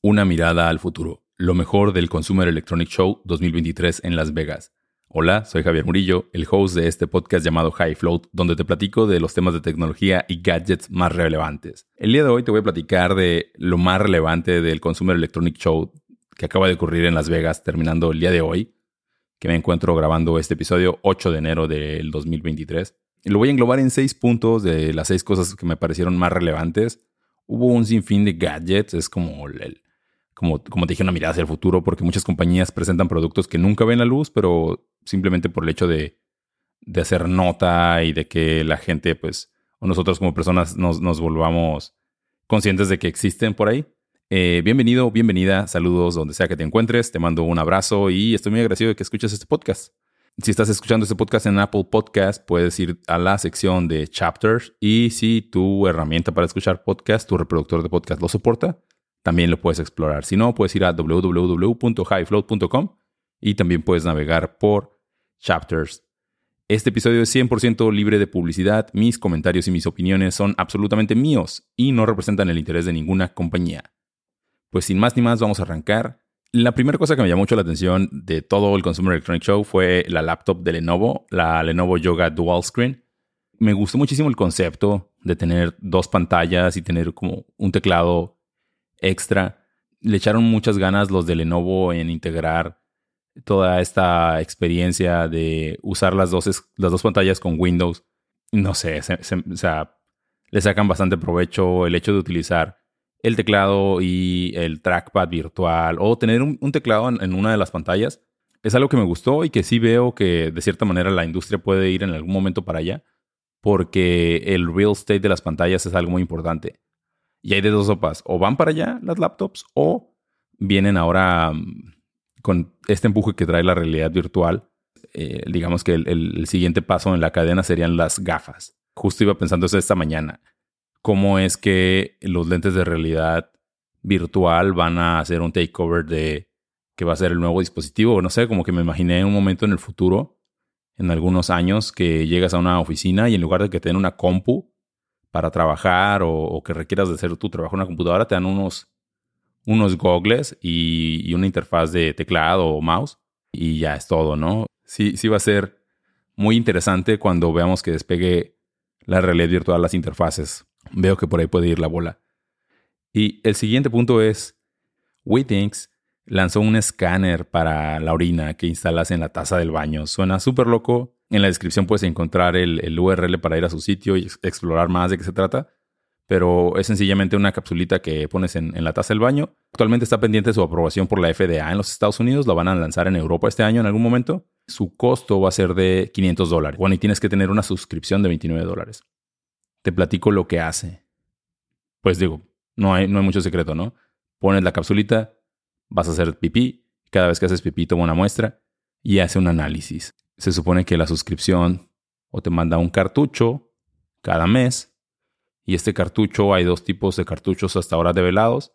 Una mirada al futuro. Lo mejor del Consumer Electronic Show 2023 en Las Vegas. Hola, soy Javier Murillo, el host de este podcast llamado High Float, donde te platico de los temas de tecnología y gadgets más relevantes. El día de hoy te voy a platicar de lo más relevante del Consumer Electronic Show que acaba de ocurrir en Las Vegas, terminando el día de hoy, que me encuentro grabando este episodio 8 de enero del 2023. Lo voy a englobar en seis puntos de las seis cosas que me parecieron más relevantes. Hubo un sinfín de gadgets, es como el, como, como te dije, una mirada hacia el futuro, porque muchas compañías presentan productos que nunca ven la luz, pero simplemente por el hecho de, de hacer nota y de que la gente, pues, o nosotros como personas nos, nos volvamos conscientes de que existen por ahí. Eh, bienvenido, bienvenida, saludos donde sea que te encuentres, te mando un abrazo y estoy muy agradecido de que escuches este podcast. Si estás escuchando este podcast en Apple Podcast, puedes ir a la sección de chapters y si tu herramienta para escuchar podcast, tu reproductor de podcast lo soporta, también lo puedes explorar. Si no, puedes ir a www.highfloat.com y también puedes navegar por chapters. Este episodio es 100% libre de publicidad. Mis comentarios y mis opiniones son absolutamente míos y no representan el interés de ninguna compañía. Pues sin más ni más, vamos a arrancar. La primera cosa que me llamó mucho la atención de todo el Consumer Electronic Show fue la laptop de Lenovo, la Lenovo Yoga Dual Screen. Me gustó muchísimo el concepto de tener dos pantallas y tener como un teclado extra. Le echaron muchas ganas los de Lenovo en integrar toda esta experiencia de usar las dos, las dos pantallas con Windows. No sé, o sea, le sacan bastante provecho el hecho de utilizar el teclado y el trackpad virtual o tener un, teclado en, una de las pantallas. Es algo que me gustó y que sí veo que de cierta manera la industria puede ir en algún momento para allá porque el real estate de las pantallas es algo muy importante. Y hay de dos sopas. O van para allá las laptops o vienen ahora mm, con este empuje que trae la realidad virtual. Eh, digamos que el, siguiente paso en la cadena serían las gafas. Justo iba pensando eso esta mañana. ¿Cómo es que los lentes de realidad virtual van a hacer un takeover de que va a ser el nuevo dispositivo? No sé, como que me imaginé un momento en el futuro, en algunos años, que llegas a una oficina y en lugar de que te den una compu, para trabajar o, que requieras de hacer tu trabajo en una computadora, te dan unos, unos goggles y, una interfaz de teclado o mouse y ya es todo, ¿no? Sí, sí va a ser muy interesante cuando veamos que despegue la realidad virtual las interfaces. Veo que por ahí puede ir la bola. Y el siguiente punto es, WeThinks lanzó un escáner para la orina que instalas en la taza del baño. Suena súper loco, en la descripción puedes encontrar el, URL para ir a su sitio y explorar más de qué se trata. Pero es sencillamente una capsulita que pones en, la taza del baño. Actualmente está pendiente su aprobación por la FDA en los Estados Unidos. Lo van a lanzar en Europa este año en algún momento. Su costo va a ser de 500 dólares. Bueno, y tienes que tener una suscripción de 29 dólares. Te platico lo que hace. Pues digo, no hay, no hay mucho secreto, ¿no? Pones la capsulita, vas a hacer pipí. Cada vez que haces pipí, toma una muestra y hace un análisis se supone que la suscripción o te manda un cartucho cada mes. Y este cartucho, hay dos tipos de cartuchos hasta ahora develados.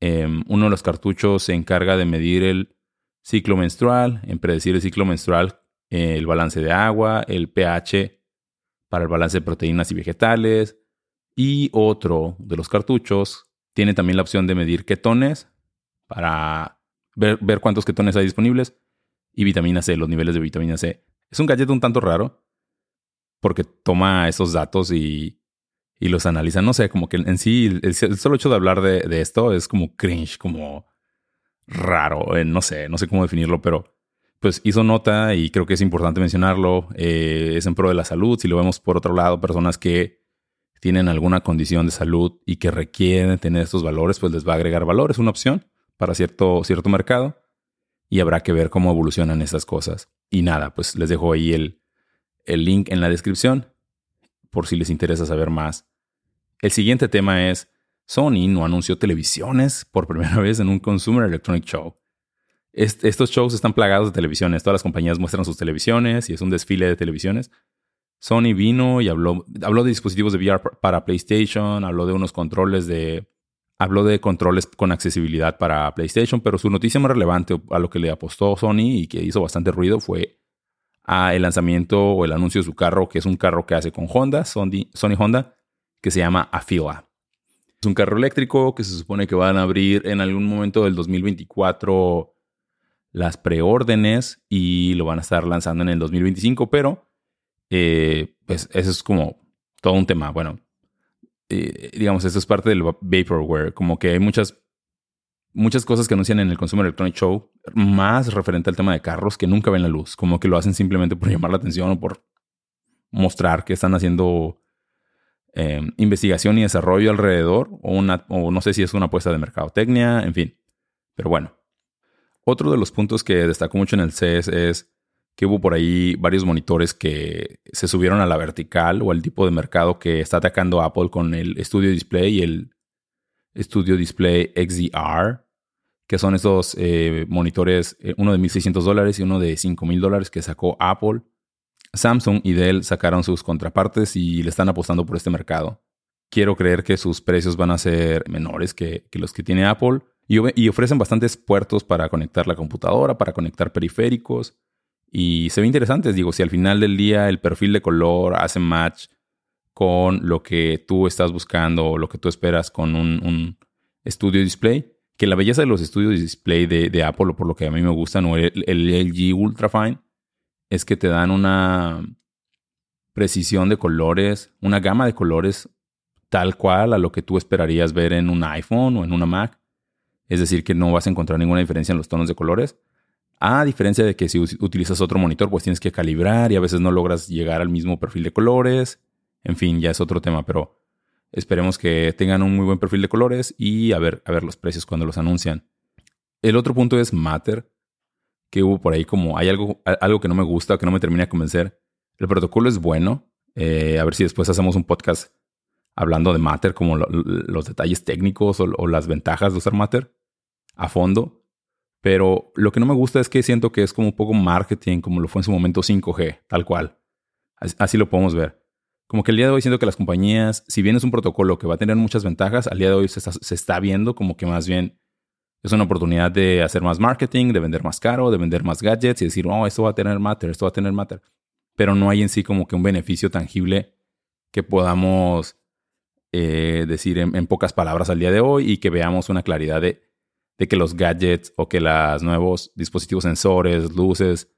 Em, uno de los cartuchos se encarga de medir el ciclo menstrual, en predecir el ciclo menstrual, el balance de agua, el pH para el balance de proteínas y vegetales. Y otro de los cartuchos tiene también la opción de medir ketones para ver, ver cuántos ketones hay disponibles y vitamina C, los niveles de vitamina C. Es un gadget un tanto raro porque toma esos datos y, y los analiza. No sé, como que en sí, el, solo hecho de hablar de, esto es como cringe, como raro. Eh, no sé, no sé cómo definirlo, pero pues hizo nota y creo que es importante mencionarlo. Eh, es en pro de la salud. Si lo vemos por otro lado, personas que tienen alguna condición de salud y que requieren tener estos valores, pues les va a agregar valor. Es una opción para cierto, cierto mercado y habrá que ver cómo evolucionan esas cosas. Y nada, pues les dejo ahí el, el link en la descripción por si les interesa saber más. El siguiente tema es, Sony no anunció televisiones por primera vez en un Consumer Electronic Show. estos shows están plagados de televisiones, todas las compañías muestran sus televisiones y es un desfile de televisiones. Sony vino y habló, habló de dispositivos de VR para PlayStation, habló de unos controles de habló de controles con accesibilidad para PlayStation, pero su noticia más relevante a lo que le apostó Sony y que hizo bastante ruido fue a el lanzamiento o el anuncio de su carro, que es un carro que hace con Honda, Sony, Honda, que se llama Afila. Es un carro eléctrico que se supone que van a abrir en algún momento del 2024 las preórdenes y lo van a estar lanzando en el 2025, pero eh, pues eso es como todo un tema. Bueno, eh, digamos, eso es parte del vaporware, como que hay muchas muchas cosas que anuncian en el Consumer Electronic Show, más referente al tema de carros, que nunca ven la luz. Como que lo hacen simplemente por llamar la atención o por mostrar que están haciendo eh, investigación y desarrollo alrededor, o, una, o no sé si es una apuesta de mercadotecnia, en fin. Pero bueno. Otro de los puntos que destacó mucho en el CES es que hubo por ahí varios monitores que se subieron a la vertical o al tipo de mercado que está atacando Apple con el Studio Display y el Studio Display XDR que son estos eh, monitores, eh, uno de 1.600 dólares y uno de 5.000 dólares que sacó Apple. Samsung y Dell sacaron sus contrapartes y le están apostando por este mercado. Quiero creer que sus precios van a ser menores que, los que tiene Apple y, y, ofrecen bastantes puertos para conectar la computadora, para conectar periféricos. Y se ve interesante, digo, si al final del día el perfil de color hace match con lo que tú estás buscando o lo que tú esperas con un, estudio display, que la belleza de los estudios display de, de Apple, por lo que a mí me gustan, o el, el LG Ultrafine, es que te dan una precisión de colores, una gama de colores tal cual a lo que tú esperarías ver en un iPhone o en una Mac. Es decir, que no vas a encontrar ninguna diferencia en los tonos de colores. A diferencia de que si utilizas otro monitor, pues tienes que calibrar y a veces no logras llegar al mismo perfil de colores. En fin, ya es otro tema, pero Esperemos que tengan un muy buen perfil de colores y a ver, a ver los precios cuando los anuncian. El otro punto es Matter, que hubo por ahí como hay algo, algo que no me gusta, que no me termina de convencer. El protocolo es bueno. Eh, a ver si después hacemos un podcast hablando de Matter, como los detalles técnicos o, las ventajas de usar Matter a fondo. Pero lo que no me gusta es que siento que es como un poco marketing, como lo fue en su momento 5G, tal cual. así lo podemos ver como que el día de hoy siento que las compañías, si bien es un protocolo que va a tener muchas ventajas, al día de hoy se está, viendo como que más bien es una oportunidad de hacer más marketing, de vender más caro, de vender más gadgets y decir, oh, esto va a tener matter, esto va a tener matter. Pero no hay en sí como que un beneficio tangible que podamos eh, decir en, pocas palabras al día de hoy y que veamos una claridad de, que los gadgets o que los nuevos dispositivos sensores, luces,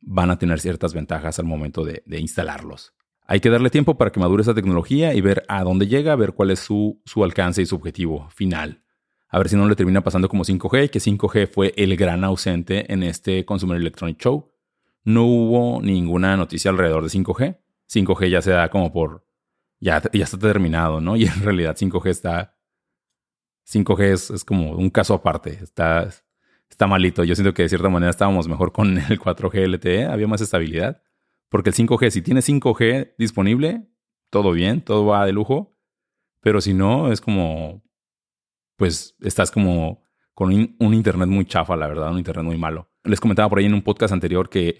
van a tener ciertas ventajas al momento de instalarlos. Hay que darle tiempo para que madure esa tecnología y ver a dónde llega, ver cuál es su, alcance y su objetivo final. A ver si no le termina pasando como 5G, que 5G fue el gran ausente en este Consumer Electronic Show. No hubo ninguna noticia alrededor de 5G. 5G ya se da como por... Ya está terminado, ¿no? Y en realidad 5G está... 5G es, como un caso aparte. Está, está malito. Yo siento que de cierta manera estábamos mejor con el 4G LTE. Había más estabilidad. Porque el 5G, si tienes 5G disponible, todo bien, todo va de lujo. Pero si no, es como, pues estás como con un, internet muy chafa, la verdad, un internet muy malo. Les comentaba por ahí en un podcast anterior que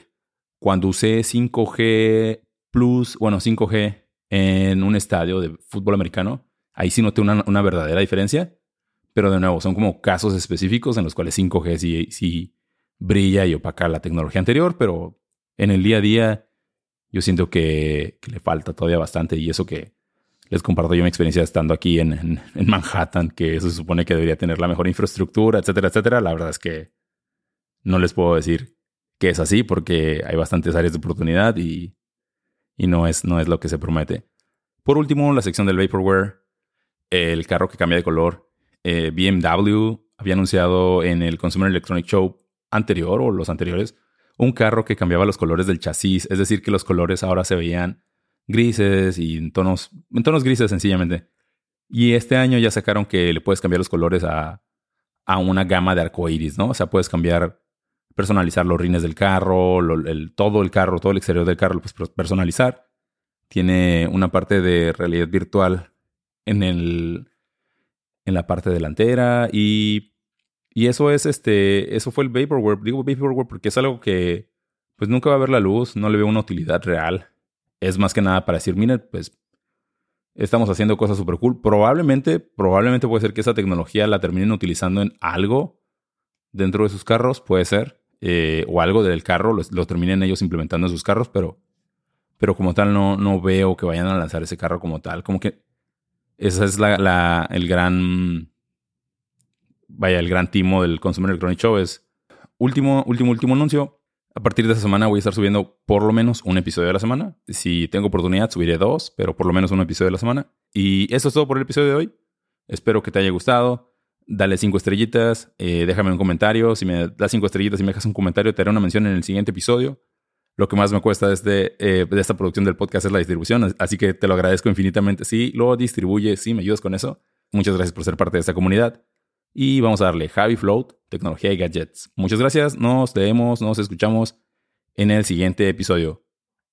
cuando usé 5G Plus, bueno, 5G en un estadio de fútbol americano, ahí sí noté una, una verdadera diferencia. Pero de nuevo, son como casos específicos en los cuales 5G sí, brilla y opaca la tecnología anterior, pero en el día a día yo siento que, le falta todavía bastante y eso que les comparto yo mi experiencia estando aquí en, Manhattan, que se supone que debería tener la mejor infraestructura, etcétera, etcétera. La verdad es que no les puedo decir que es así porque hay bastantes áreas de oportunidad y, no, es, no es lo que se promete. Por último, la sección del Vaporware, el carro que cambia de color. Eh, BMW había anunciado en el Consumer Electronic Show anterior o los anteriores un carro que cambiaba los colores del chasis, es decir, que los colores ahora se veían grises y en tonos, en tonos grises sencillamente. Y este año ya sacaron que le puedes cambiar los colores a, a una gama de arcoíris, ¿no? O sea, puedes cambiar, personalizar los rines del carro, todo el carro, todo el exterior del carro lo puedes personalizar. Tiene una parte de realidad virtual en, el, en la parte delantera y y eso es este, eso fue el vaporware. Digo vaporware porque es algo que pues nunca va a ver la luz, no le veo una utilidad real. Es más que nada para decir, miren, pues estamos haciendo cosas súper cool. Probablemente, probablemente puede ser que esa tecnología la terminen utilizando en algo dentro de sus carros, puede ser. Eh, o algo del carro, lo, terminen ellos implementando en sus carros, pero, pero como tal no, no veo que vayan a lanzar ese carro como tal. Como que Ese es la, el gran, vaya, el gran timo del Consumer Electronic Show es último, último, último anuncio. A partir de esta semana voy a estar subiendo por lo menos un episodio a la semana. Si tengo oportunidad, subiré dos, pero por lo menos un episodio a la semana. Y eso es todo por el episodio de hoy. Espero que te haya gustado. Dale cinco estrellitas, eh, déjame un comentario. Si me das cinco estrellitas y me dejas un comentario, te haré una mención en el siguiente episodio. Lo que más me cuesta de, este, eh, de esta producción del podcast es la distribución, así que te lo agradezco infinitamente. Si lo distribuye, si me ayudas con eso. Muchas gracias por ser parte de esta comunidad. Y vamos a darle Javi Float, tecnología y gadgets. Muchas gracias, nos vemos, nos escuchamos en el siguiente episodio.